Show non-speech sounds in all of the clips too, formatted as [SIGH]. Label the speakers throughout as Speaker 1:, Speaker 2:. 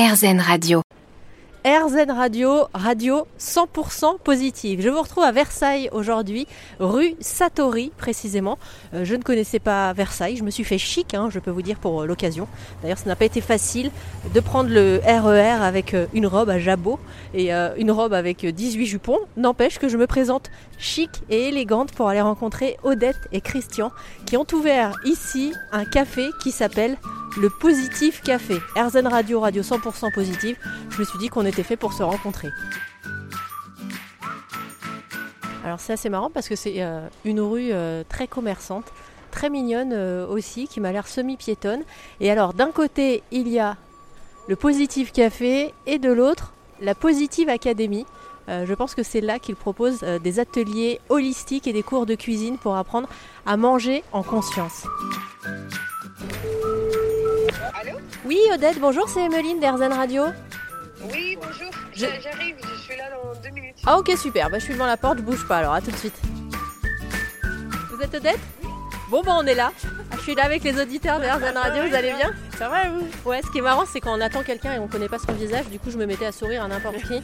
Speaker 1: RZN Radio.
Speaker 2: RZN Radio, radio 100% positive. Je vous retrouve à Versailles aujourd'hui, rue Satori précisément. Euh, je ne connaissais pas Versailles, je me suis fait chic, hein, je peux vous dire pour euh, l'occasion. D'ailleurs, ça n'a pas été facile de prendre le RER avec euh, une robe à jabot et une robe avec euh, 18 jupons. N'empêche que je me présente chic et élégante pour aller rencontrer Odette et Christian qui ont ouvert ici un café qui s'appelle le Positif Café. RZN Radio, radio 100% positive. Je me suis dit qu'on était fait pour se rencontrer. Alors c'est assez marrant parce que c'est euh, une rue euh, très commerçante, très mignonne euh, aussi, qui m'a l'air semi-piétonne. Et alors d'un côté il y a le Positif Café et de l'autre la Positive Academy. Je pense que c'est là qu'ils proposent des ateliers holistiques et des cours de cuisine pour apprendre à manger en conscience. Oui Odette, bonjour, c'est Emeline d'Airzen Radio.
Speaker 3: Oui, bonjour.
Speaker 2: Je-
Speaker 3: J'arrive, je suis là dans deux minutes.
Speaker 2: Ah ok super, bah, je suis devant la porte, je bouge pas alors à tout de suite. Vous êtes Odette? Bon bah on est là. Ah, Je suis là avec les auditeurs de Radio, vous allez bien
Speaker 3: Ça va vous
Speaker 2: Ouais, ce qui est marrant c'est quand on attend quelqu'un et on connaît pas son visage, du coup je me mettais à sourire à n'importe qui.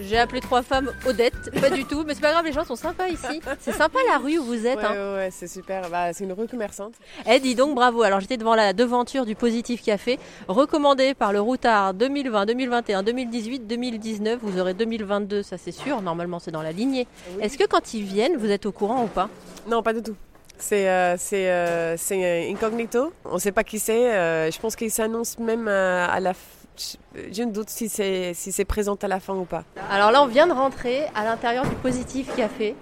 Speaker 2: J'ai appelé trois femmes Odette, pas du tout, mais c'est pas grave, les gens sont sympas ici. C'est sympa la rue où vous êtes.
Speaker 3: Ouais,
Speaker 2: hein.
Speaker 3: ouais, ouais, c'est super. Bah, c'est une rue commerçante.
Speaker 2: Eh dis donc bravo, alors j'étais devant la devanture du Positif Café, recommandé par le routard 2020, 2021, 2018, 2019, vous aurez 2022, ça c'est sûr, normalement c'est dans la lignée.
Speaker 3: Oui.
Speaker 2: Est-ce que quand ils viennent, vous êtes au courant ou pas?
Speaker 3: Non, pas du tout. C'est euh, euh, c'est, incognito. On ne sait pas qui c'est. Euh, je pense qu'il s'annonce même à la. f- Je je me doute si c'est si c'est présent à la fin ou pas.
Speaker 2: Alors là on vient de rentrer à l'intérieur du Positif Café,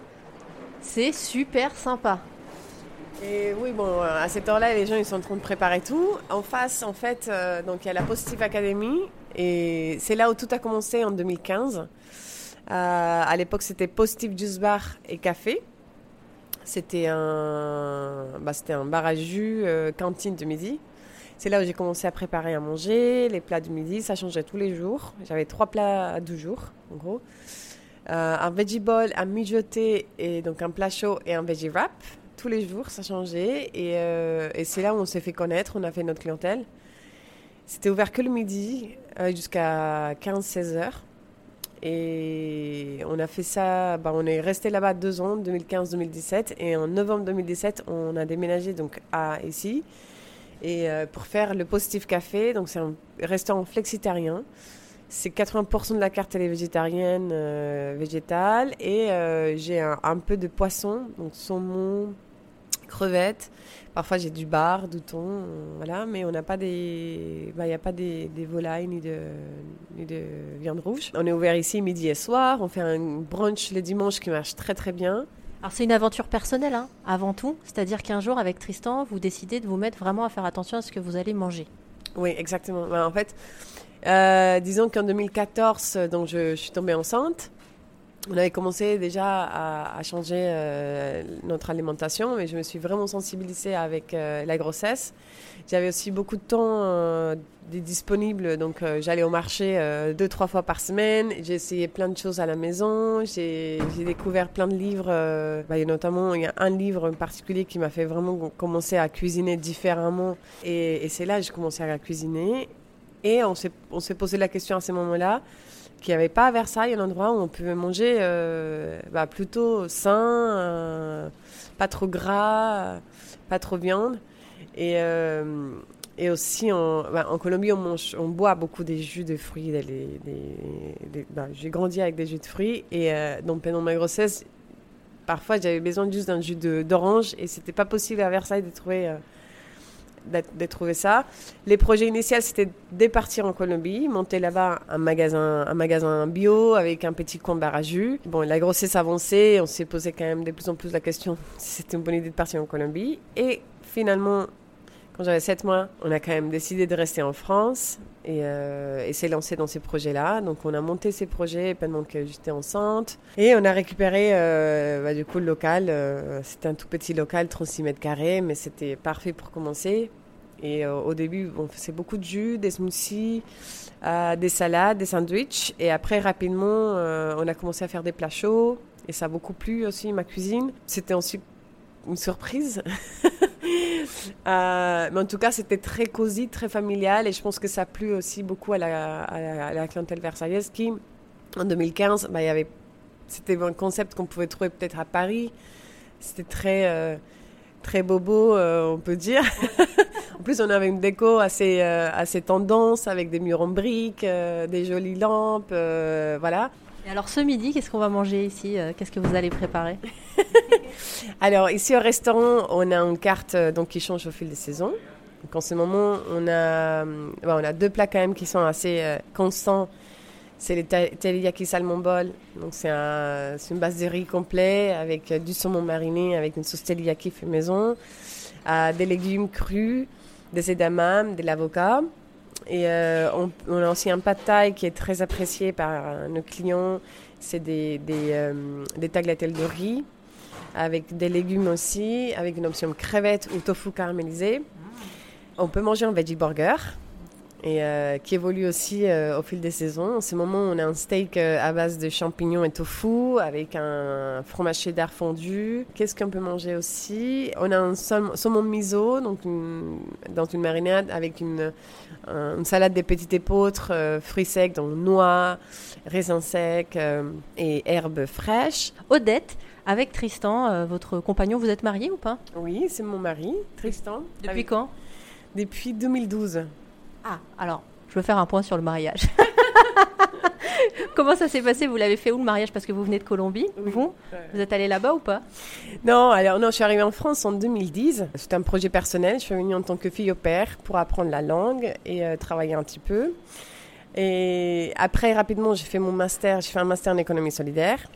Speaker 2: c'est super sympa.
Speaker 3: Et oui, bon, à cette heure-là, les gens ils sont en train de préparer tout. En face, en fait, donc il y a la Positive Academy et c'est là où tout a commencé en 2015. Euh, à l'époque, c'était Positive Juice Bar et Café. C'était un, bah, un bar à jus, euh, cantine de midi. C'est là où j'ai commencé à préparer à manger, les plats du midi, ça changeait tous les jours. J'avais trois plats à deux jours, en gros. Euh, un veggie ball, un mijoté, et donc un plat chaud et un veggie wrap. Tous les jours, ça changeait. Et, euh, et c'est là où on s'est fait connaître, on a fait notre clientèle. C'était ouvert que le midi, jusqu'à 15-16 heures. Et on a fait ça, bah, on est resté là-bas deux ans, 2015-2017. Et en novembre 2017, on a déménagé donc à ici. Et euh, pour faire le Positif Café, donc c'est un restaurant flexitarien. C'est 80% de la carte est végétarienne, euh, végétale. Et euh, j'ai un, un peu de poisson, donc saumon, crevettes. Parfois j'ai du bar, du thon, voilà. Mais on n'a pas des, bah, il n'y a pas des, des volailles ni de, ni de viande rouge. On est ouvert ici midi et soir. On fait un brunch le dimanche qui marche très très bien.
Speaker 2: Alors c'est une aventure personnelle hein, avant tout, c'est-à-dire qu'un jour avec Tristan, vous décidez de vous mettre vraiment à faire attention à ce que vous allez manger.
Speaker 3: Oui, exactement. Ben, en fait, euh, disons qu'en 2014, euh, donc je, je suis tombée enceinte. On avait commencé déjà à, changer euh, notre alimentation, mais je me suis vraiment sensibilisée avec euh, la grossesse. J'avais aussi beaucoup de temps euh, disponible, donc j'allais au marché deux, trois fois par semaine. J'ai essayé plein de choses à la maison. J'ai découvert plein de livres. bah, notamment, il y a un livre en particulier qui m'a fait vraiment commencer à cuisiner différemment. Et, et c'est là que j'ai commencé à cuisiner. Et on s'est posé la question à ce moment-là qu'il n'y avait pas à Versailles un endroit où on pouvait manger euh, bah, plutôt sain, euh, pas trop gras, pas trop viande. Et, euh, et aussi en, bah, en Colombie, on, mange, on boit beaucoup des jus de fruits. Bah, J'ai grandi avec des jus de fruits. Et donc pendant ma grossesse, parfois j'avais besoin juste d'un jus d'orange. Et c'était pas possible à Versailles de trouver. De trouver ça. Les projets initiaux, c'était de partir en Colombie, monter là-bas un magasin, un magasin bio avec un petit bar à jus. Bon, la grossesse avançait, on s'est posé quand même de plus en plus la question si c'était une bonne idée de partir en Colombie. Et finalement, quand j'avais 7 mois, on a quand même décidé de rester en France et, euh, et s'est lancé dans ces projets-là. Donc on a monté ces projets pendant que j'étais enceinte et on a récupéré euh, bah, du coup le local. euh, c'était un tout petit local, 36 mètres carrés, mais c'était parfait pour commencer. Et euh, au début, on faisait beaucoup de jus, des smoothies, euh, des salades, des sandwichs. Et après, rapidement, euh, on a commencé à faire des plats chauds. Et ça a beaucoup plu aussi, ma cuisine. C'était aussi une surprise. [LAUGHS] Mais en tout cas, c'était très cosy, très familial, et je pense que ça a plu aussi beaucoup à la, clientèle versaillaise qui, en 2015, bah, c'était un concept qu'on pouvait trouver peut-être à Paris. C'était très, très bobo, on peut dire. En plus, on avait une déco assez, assez tendance, avec des murs en briques, des jolies lampes, voilà.
Speaker 2: Et alors ce midi, qu'est-ce qu'on va manger ici Qu'est-ce que vous allez préparer [LAUGHS]
Speaker 3: Alors ici au restaurant, on a une carte euh, donc, qui change au fil des saisons. Donc, en ce moment, on a, euh, on a deux plats quand même qui sont assez euh, constants. C'est les teriyaki salmon bol. Donc c'est un, une base de riz complet avec du saumon mariné, avec une sauce teriyaki fait maison, des légumes crus, des edamame, de l'avocat. Et on, a aussi un pad thai qui est très apprécié par nos clients. C'est des, des, des tagliatelles de riz avec des légumes aussi, avec une option crevettes ou tofu caramélisé. On peut manger un veggie burger et euh, qui évolue aussi euh, au fil des saisons. En ce moment, on a un steak euh, à base de champignons et tofu avec un fromage cheddar fondu. Qu'est-ce qu'on peut manger aussi? On a un saumon miso, donc dans une marinade avec une, une salade des petites épeautres, fruits secs, donc noix, raisins secs et herbes fraîches.
Speaker 2: Odette, avec Tristan, votre compagnon. Vous êtes marié ou pas?
Speaker 3: Oui, c'est mon mari, Tristan.
Speaker 2: Depuis quand?
Speaker 3: Depuis 2012.
Speaker 2: Ah, alors, je veux faire un point sur le mariage. [LAUGHS] Comment ça s'est passé? Vous l'avez fait où le mariage? Parce que vous venez de Colombie. Vous? Vous êtes allé là-bas ou pas?
Speaker 3: Non, alors non, je suis arrivée en France en 2010. C'était un projet personnel. Je suis venue en tant que fille au père pour apprendre la langue et euh, travailler un petit peu. Et après, rapidement, j'ai fait mon master. J'ai fait un master en économie solidaire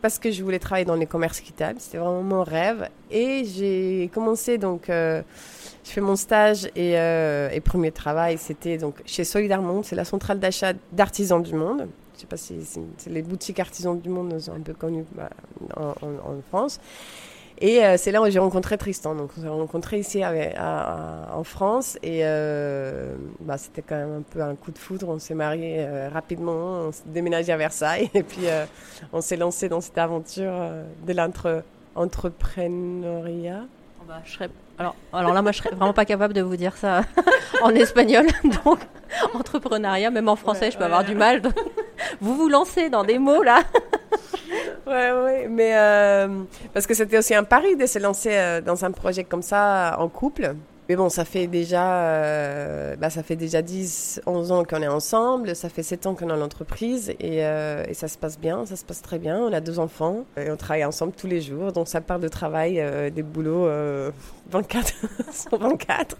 Speaker 3: parce que je voulais travailler dans les commerces équitables, c'était vraiment mon rêve. Et j'ai commencé donc, euh, je fais mon stage et, euh, et premier travail, c'était donc chez Solidaire Monde, c'est la centrale d'achat d'artisans du monde. Je sais pas si c'est les boutiques artisans du monde sont un peu connues bah, en, France. Et euh, c'est là où j'ai rencontré Tristan. Donc, on s'est rencontré ici en France. Et euh, bah, c'était quand même un peu un coup de foudre. On s'est mariés euh, rapidement. On s'est déménagé à Versailles. [LAUGHS] Et puis, on s'est lancé dans cette aventure de l'entrepreneuriat.
Speaker 2: Oh, bah, alors, alors là, moi, je serais vraiment pas capable de vous dire ça [LAUGHS] en espagnol. [LAUGHS] Donc, entrepreneuriat, même en français, je peux avoir du mal. [LAUGHS] Vous vous lancez dans des mots là.
Speaker 3: ouais, ouais, mais euh, parce que c'était aussi un pari de se lancer euh, dans un projet comme ça en couple. Mais bon, ça fait déjà, euh, bah, ça fait déjà 10, 11 ans qu'on est ensemble, ça fait 7 ans qu'on a l'entreprise et, euh, et, ça se passe bien, ça se passe très bien. On a deux enfants et on travaille ensemble tous les jours, donc ça part de travail, euh, des boulots 24 [LAUGHS] sur 24.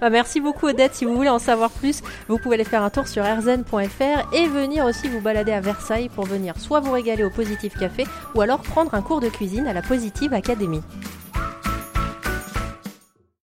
Speaker 2: bah, merci beaucoup Odette, si vous voulez en savoir plus, vous pouvez aller faire un tour sur rzn.fr et venir aussi vous balader à Versailles pour venir soit vous régaler au Positive Café ou alors prendre un cours de cuisine à la Positive Academy.